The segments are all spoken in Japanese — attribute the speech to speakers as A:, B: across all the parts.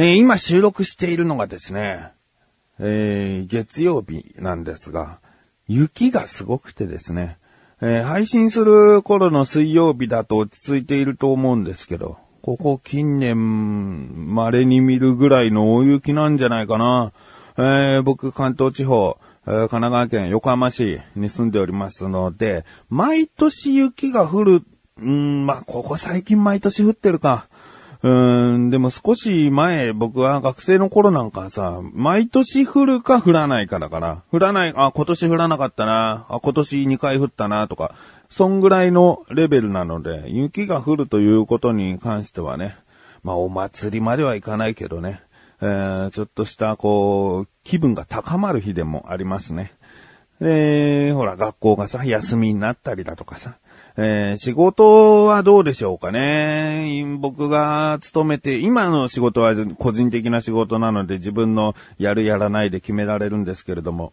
A: えー今収録しているのがですね、えー月曜日なんですが、雪がすごくてですね、えー配信する頃の水曜日だと落ち着いていると思うんですけど、ここ近年稀に見るぐらいの大雪なんじゃないかな。えー僕関東地方、え神奈川県横浜市に住んでおりますので、毎年雪が降る、うん、まあ、ここ最近毎年降ってるか。うん、でも少し前、僕は学生の頃なんかさ、毎年降るか降らないかだから、降らない、あ、今年降らなかったな、あ、今年2回降ったな、とか、そんぐらいのレベルなので、雪が降るということに関してはね、まあお祭りまではいかないけどね、えー、ちょっとした、こう、気分が高まる日でもありますね。で、ほら、学校がさ、休みになったりだとかさ、えー仕事はどうでしょうかね。僕が勤めて、今の仕事は個人的な仕事なので自分のやるやらないで決められるんですけれども、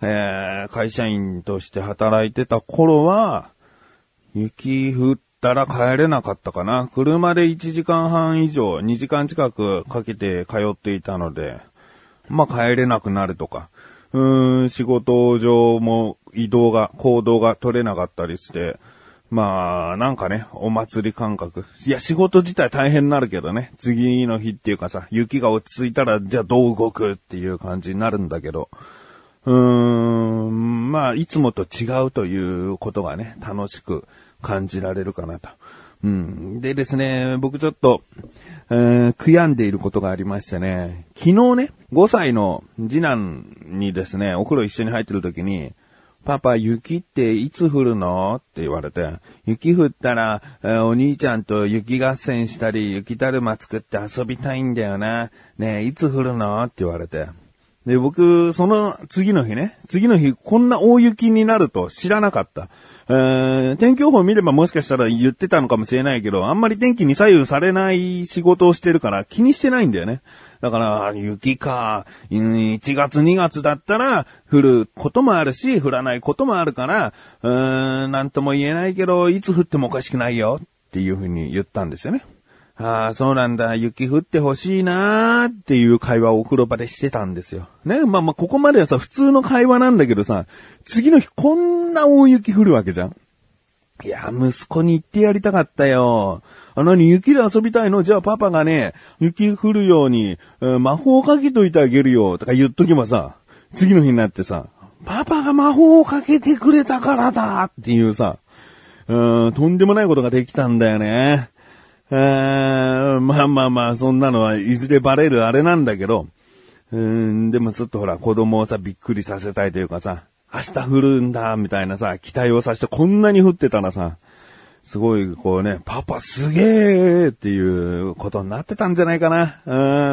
A: えー会社員として働いてた頃は、雪降ったら帰れなかったかな。車で1時間半以上、2時間近くかけて通っていたので、まあ帰れなくなるとか、うーん、仕事上も移動が、行動が取れなかったりして、まあ、なんかね、お祭り感覚。いや、仕事自体大変になるけどね。次の日っていうかさ、雪が落ち着いたら、じゃあどう動くっていう感じになるんだけど。うーん、まあ、いつもと違うということがね、楽しく感じられるかなと。うん。でですね、僕ちょっと、えー悔やんでいることがありましてね、昨日ね、5歳の次男にですね、お風呂一緒に入ってる時に、パパ、雪っていつ降るの？って言われて、雪降ったら、えーお兄ちゃんと雪合戦したり、雪だるま作って遊びたいんだよな。ねえ、いつ降るの？って言われて。で、僕、その次の日ね、次の日、こんな大雪になると知らなかった。えー天気予報見ればもしかしたら言ってたのかもしれないけど、あんまり天気に左右されない仕事をしてるから気にしてないんだよね。だから、雪か、1月2月だったら降ることもあるし、降らないこともあるから、うーん、なんとも言えないけど、いつ降ってもおかしくないよっていうふうに言ったんですよね。ああ、そうなんだ。雪降ってほしいなーっていう会話をお風呂場でしてたんですよ。ね。まあまあ、ここまではさ、普通の会話なんだけどさ、次の日こんな大雪降るわけじゃん。いや、息子に言ってやりたかったよ。あ、何、雪で遊びたいの？じゃあパパがね、雪降るように、えー魔法をかけといてあげるよ。とか言っとけばさ、次の日になってさ、パパが魔法をかけてくれたからだっていうさ、うん、とんでもないことができたんだよね。えーまあまあまあ、そんなのはいずれバレるあれなんだけど、うん、でもちょっとほら、子供をさ、びっくりさせたいというかさ、明日降るんだ、みたいなさ、期待をさせてこんなに降ってたらさ、すごい、こうね、パパすげーっていうことになってたんじゃないかな。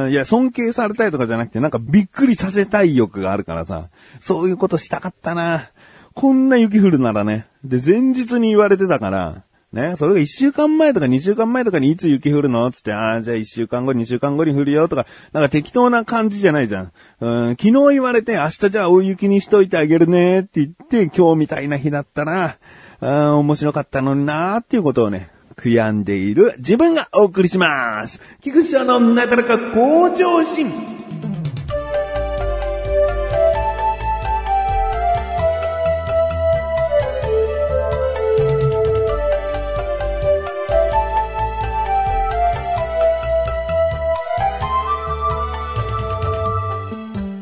A: うん、いや、尊敬されたいとかじゃなくて、なんかびっくりさせたい欲があるからさ、そういうことしたかったな。こんな雪降るならね。で、前日に言われてたから、ね、それが一週間前とか二週間前とかにいつ雪降るのつって、ああ、じゃあ一週間後、二週間後に降るよとか、なんか適当な感じじゃないじゃん。うん、昨日言われて、明日じゃあ大雪にしといてあげるねって言って、今日みたいな日だったら、あ面白かったのになーっていうことをね、悔やんでいる自分がお送りします。菊池さんのなだらか向上心。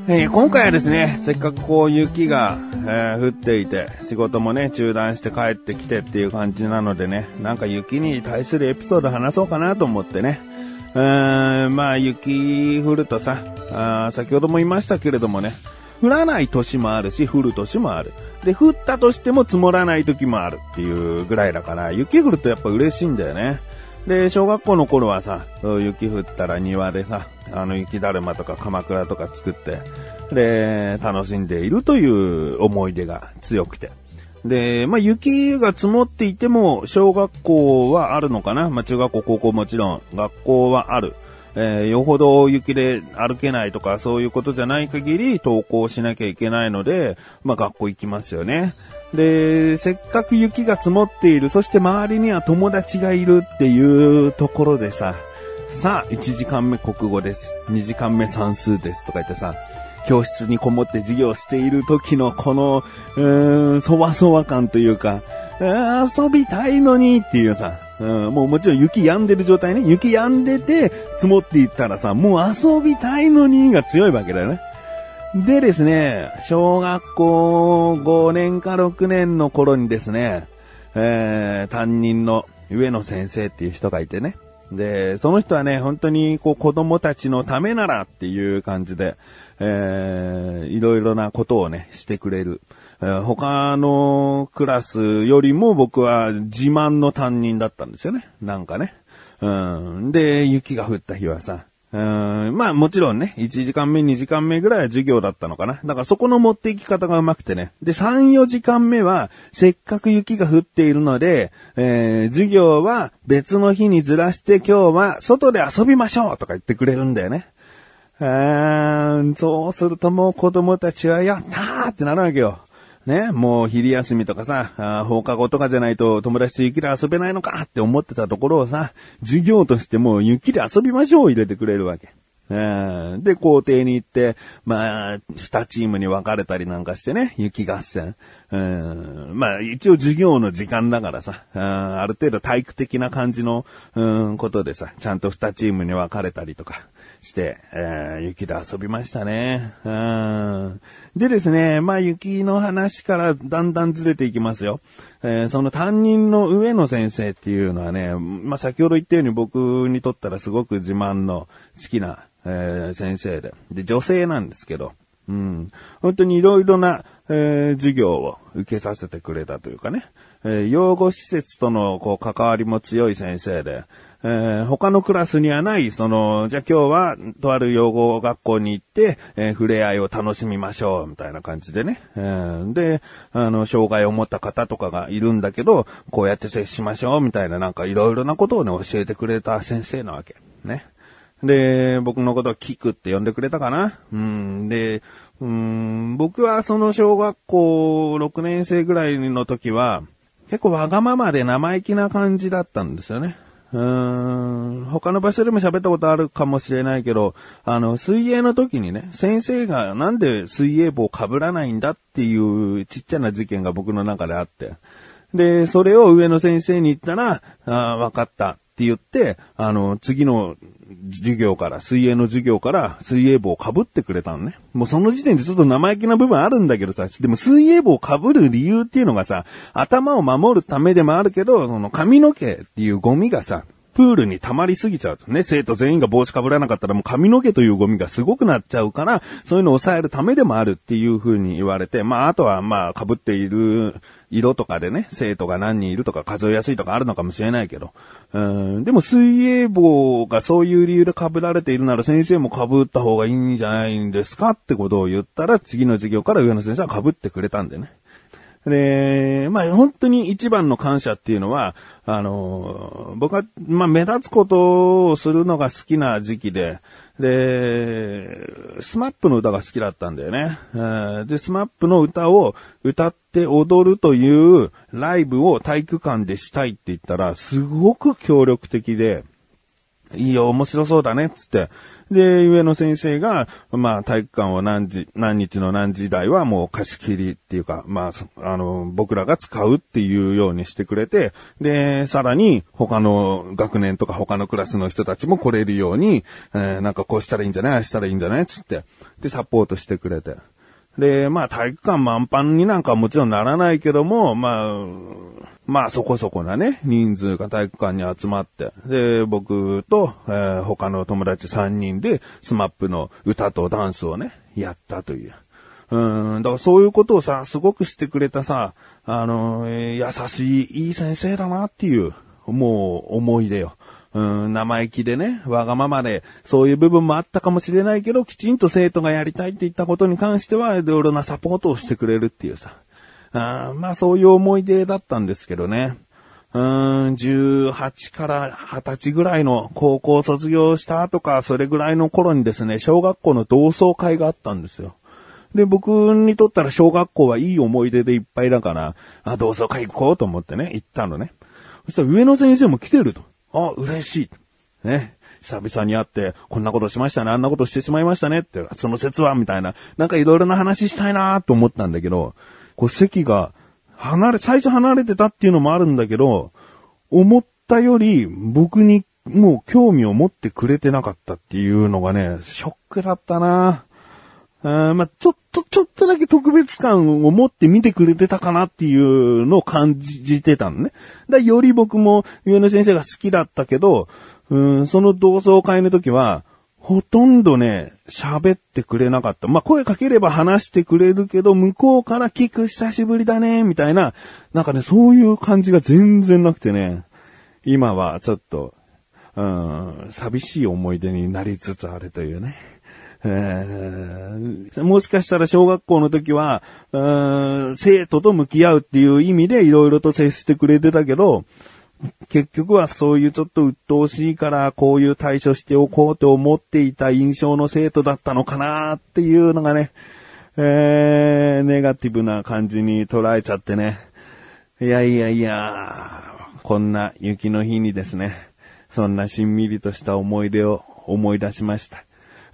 A: えー今回はですね、せっかくこう雪が、えー降っていて、仕事もね、中断して帰ってきてっていう感じなのでね、なんか雪に対するエピソード話そうかなと思ってね。うーん、まあ雪降るとさ、あ先ほども言いましたけれどもね、降らない年もあるし、降る年もある。で、降ったとしても積もらない時もあるっていうぐらいだから、雪降るとやっぱ嬉しいんだよね。で、小学校の頃はさ、雪降ったら庭でさ、あの雪だるまとか鎌倉とか作って、で、楽しんでいるという思い出が強くて。で、まあ、雪が積もっていても、小学校はあるのかなまあ、中学校、高校もちろん、学校はある。えーよほど雪で歩けないとかそういうことじゃない限り登校しなきゃいけないので、まあ学校行きますよね。で、せっかく雪が積もっている、そして周りには友達がいるっていうところでさ、さあ、1時間目国語です。2時間目算数です。とか言ってさ、教室にこもって授業している時のこの、うーん、そわそわ感というか、遊びたいのにっていうさ、うん、もうもちろん雪止んでる状態ね。雪止んでて積もっていったらさ、もう遊びたいのにが強いわけだよね。でですね、小学校5年か6年の頃にですね、えー、担任の上野先生っていう人がいてね。で、その人はね、本当にこう子供たちのためならっていう感じで、えー、いろいろなことをね、してくれる。えー、他のクラスよりも僕は自慢の担任だったんですよね。なんかね。うん。で、雪が降った日はさ、うん、まあもちろんね、1時間目、2時間目ぐらいは授業だったのかな。だからそこの持っていき方がうまくてね。で、3、4時間目は、せっかく雪が降っているので、えー、授業は別の日にずらして今日は外で遊びましょうとか言ってくれるんだよね。ー、そうするともう子供たちはやったーってなるわけよ。ね、もう昼休みとかさ、放課後とかじゃないと友達と雪で遊べないのかって思ってたところをさ、授業としてもう雪で遊びましょう入れてくれるわけ。で、校庭に行って、まあ、二チームに分かれたりなんかしてね、雪合戦。まあ、一応授業の時間だからさ、ある程度体育的な感じの、うん、ことでさ、ちゃんと二チームに分かれたりとか。して、えー、雪で遊びましたね。うん。でですね、まあ雪の話からだんだんずれていきますよ。えー、その担任の上野先生っていうのはね、まあ先ほど言ったように僕にとったらすごく自慢の好きな、えー、先生で。で、女性なんですけど、うん。本当にいろいろな、えー、授業を受けさせてくれたというかね、えー、養護施設とのこう関わりも強い先生で、えー、他のクラスにはない、その、じゃあ今日は、とある養護学校に行って、えー、触れ合いを楽しみましょう、みたいな感じでね。えー、で、あの、障害を持った方とかがいるんだけど、こうやって接しましょう、みたいな、なんかいろいろなことをね、教えてくれた先生なわけ。ね。で、僕のことをキクって呼んでくれたかな？うん。で、うん、僕はその小学校6年生ぐらいの時は、結構わがままで生意気な感じだったんですよね。うーん、他の場所でも喋ったことあるかもしれないけど、あの、水泳の時にね、先生がなんで水泳帽被らないんだっていうちっちゃな事件が僕の中であって。で、それを上の先生に言ったら、あ分かったって言って、あの、次の授業から、水泳の授業から水泳帽を被ってくれたのね。もうその時点でちょっと生意気な部分あるんだけどさ、でも水泳帽を被る理由っていうのがさ、頭を守るためでもあるけど、その髪の毛っていうゴミがさ、プールに溜まりすぎちゃうとね、生徒全員が帽子被らなかったらもう髪の毛というゴミがすごくなっちゃうから、そういうのを抑えるためでもあるっていう風に言われて、まああとはまあ被っている色とかでね、生徒が何人いるとか数えやすいとかあるのかもしれないけど。うん、でも水泳帽がそういう理由で被られているなら先生も被った方がいいんじゃないんですかってことを言ったら次の授業から上野先生は被ってくれたんでね。で、まあ本当に一番の感謝っていうのは、あの、僕は、まあ目立つことをするのが好きな時期で、で、 SMAPの歌が好きだったんだよね。で、 SMAPの歌を歌って踊るというライブを体育館でしたいって言ったら、すごく協力的で、いいよ、面白そうだね、つって。で、上野先生が、まあ、体育館を何時、何日の何時台はもう貸し切りっていうか、まあ、あの、僕らが使うっていうようにしてくれて、で、さらに、他の学年とか他のクラスの人たちも来れるように、えー、なんかこうしたらいいんじゃないああしたらいいんじゃないつって。で、サポートしてくれて。で、まあ体育館満帆になんかもちろんならないけども、まあ、まあそこそこなね、人数が体育館に集まって、で、僕と、えー、他の友達3人で、スマップの歌とダンスをね、やったという。うん、だからそういうことをさ、すごくしてくれたさ、あの、えー、優しい、いい先生だなっていう、もう思い出よ。うん、生意気でね、わがままで、そういう部分もあったかもしれないけど、きちんと生徒がやりたいって言ったことに関しては、いろいろなサポートをしてくれるっていうさ。あまあそういう思い出だったんですけどね。うん、18から20歳ぐらいの高校卒業したとか、それぐらいの頃にですね、小学校の同窓会があったんですよ。で、僕にとったら小学校はいい思い出でいっぱいだから、あ、同窓会行こうと思ってね、行ったのね。そしたら上野先生も来てると。あ、嬉しい。ね。久々に会って、こんなことしましたね、あんなことしてしまいましたねって、その説は、みたいな、なんかいろいろな話したいなと思ったんだけど、こう席が離れ、最初離れてたっていうのもあるんだけど、思ったより僕にもう興味を持ってくれてなかったっていうのがね、ショックだったなあまあ、ちょっと、ちょっとだけ特別感を持って見てくれてたかなっていうのを感じてたのね。だより僕も上野先生が好きだったけど、うん、その同窓会の時は、ほとんどね、喋ってくれなかった。まあ、声かければ話してくれるけど、向こうから聞く久しぶりだね、みたいな、なんかね、そういう感じが全然なくてね、今はちょっと、うん、寂しい思い出になりつつあるというね。えー、もしかしたら小学校の時は、生徒と向き合うっていう意味でいろいろと接してくれてたけど、結局はそういうちょっと鬱陶しいからこういう対処しておこうと思っていた印象の生徒だったのかなっていうのがね、えー、ネガティブな感じに捉えちゃってね。いやいやいや、こんな雪の日にですね、そんなしんみりとした思い出を思い出しました。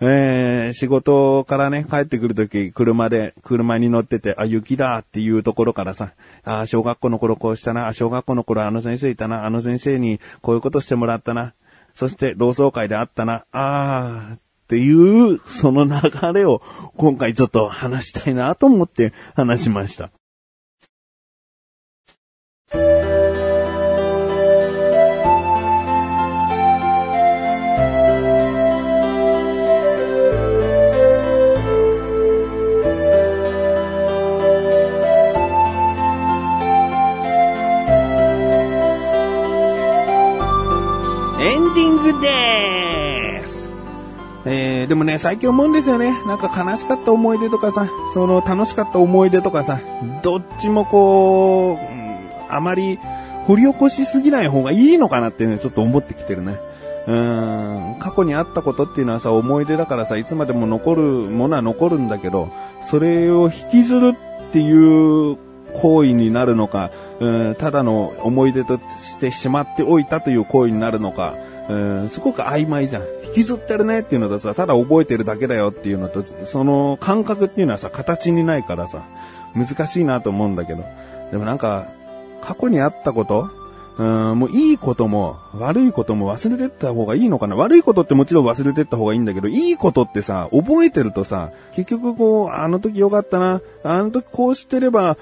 A: えー、仕事からね、帰ってくるとき、車で、車に乗ってて、あ、雪だっていうところからさ、あ、小学校の頃こうしたな、小学校の頃あの先生いたな、あの先生にこういうことしてもらったな、そして同窓会で会ったな、あー、っていう、その流れを今回ちょっと話したいなと思って話しました。です。えー、でもね、最近思うんですよね。なんか悲しかった思い出とかさ、その楽しかった思い出とかさ、どっちもこう、うん、あまり掘り起こしすぎない方がいいのかなってね、ちょっと思ってきてるね。うん、過去にあったことっていうのはさ、思い出だからさ、いつまでも残るものは残るんだけど、それを引きずるっていう行為になるのか、うん、ただの思い出としてしまっておいたという行為になるのか、うん、すごく曖昧じゃん。引きずってるねっていうのとさ、ただ覚えてるだけだよっていうのと、その感覚っていうのはさ、形にないからさ、難しいなと思うんだけど。でもなんか、過去にあったことうん、もういいことも悪いことも忘れてった方がいいのかな？悪いことってもちろん忘れてった方がいいんだけど、いいことってさ、覚えてるとさ、結局こう、あの時よかったな、あの時こうしてれば、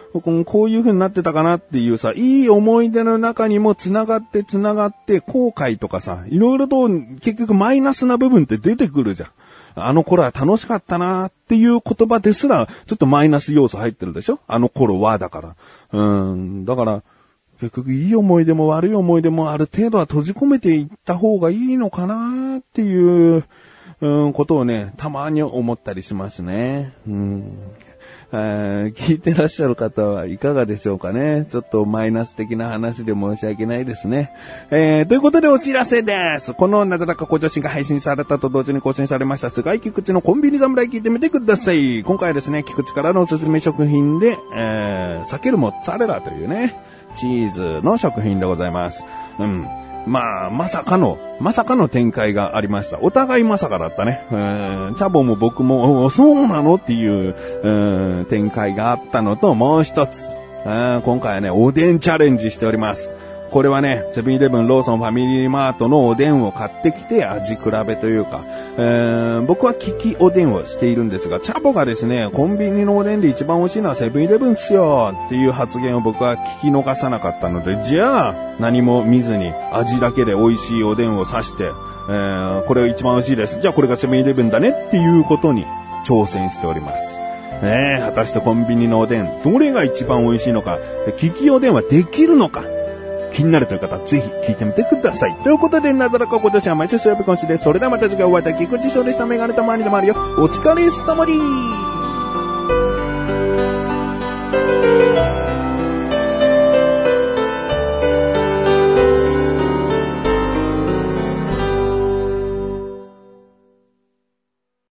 A: こういう風になってたかなっていうさ、いい思い出の中にも繋がって繋がって後悔とかさ、いろいろと結局マイナスな部分って出てくるじゃん。あの頃は楽しかったなっていう言葉ですら、ちょっとマイナス要素入ってるでしょ？あの頃はだから。うん、だから、結局いい思い出も悪い思い出もある程度は閉じ込めていった方がいいのかなっていう、うん、ことをね、たまに思ったりしますね。うん。聞いてらっしゃる方はいかがでしょうかね。ちょっとマイナス的な話で申し訳ないですね。えー、ということでお知らせです。このなだらか向上心が配信されたと同時に更新されました菅井菊池のコンビニ侍聞いてみてください。今回はですね、菊池からのおすすめ食品で、えー、避けるモッツァレラというね、チーズの食品でございます。うん。まあ、まさかの、まさかの展開がありました。お互いまさかだったね。うん、チャボも僕も、そうなのっていう、うん、展開があったのと、もう一つ。今回はね、おでんチャレンジしております。これはね、セブンイレブン、ローソン、ファミリーマートのおでんを買ってきて味比べというか、えー、僕は利きおでんをしているんですが、チャボがですね、コンビニのおでんで一番美味しいのはセブンイレブンっすよっていう発言を僕は聞き逃さなかったので、じゃあ、何も見ずに味だけで美味しいおでんを刺して、えー、これが一番美味しいです。じゃあこれがセブンイレブンだねっていうことに挑戦しております。ねえ、果たしてコンビニのおでん、どれが一番美味しいのか、利きおでんはできるのか、気になるという方ぜひ聞いてみてください。ということで、なだらかご女子は毎週水曜日今週です。それではまた次回お会いいたい。菊池翔でした。メガネたまにでもあるよ。お疲れ様に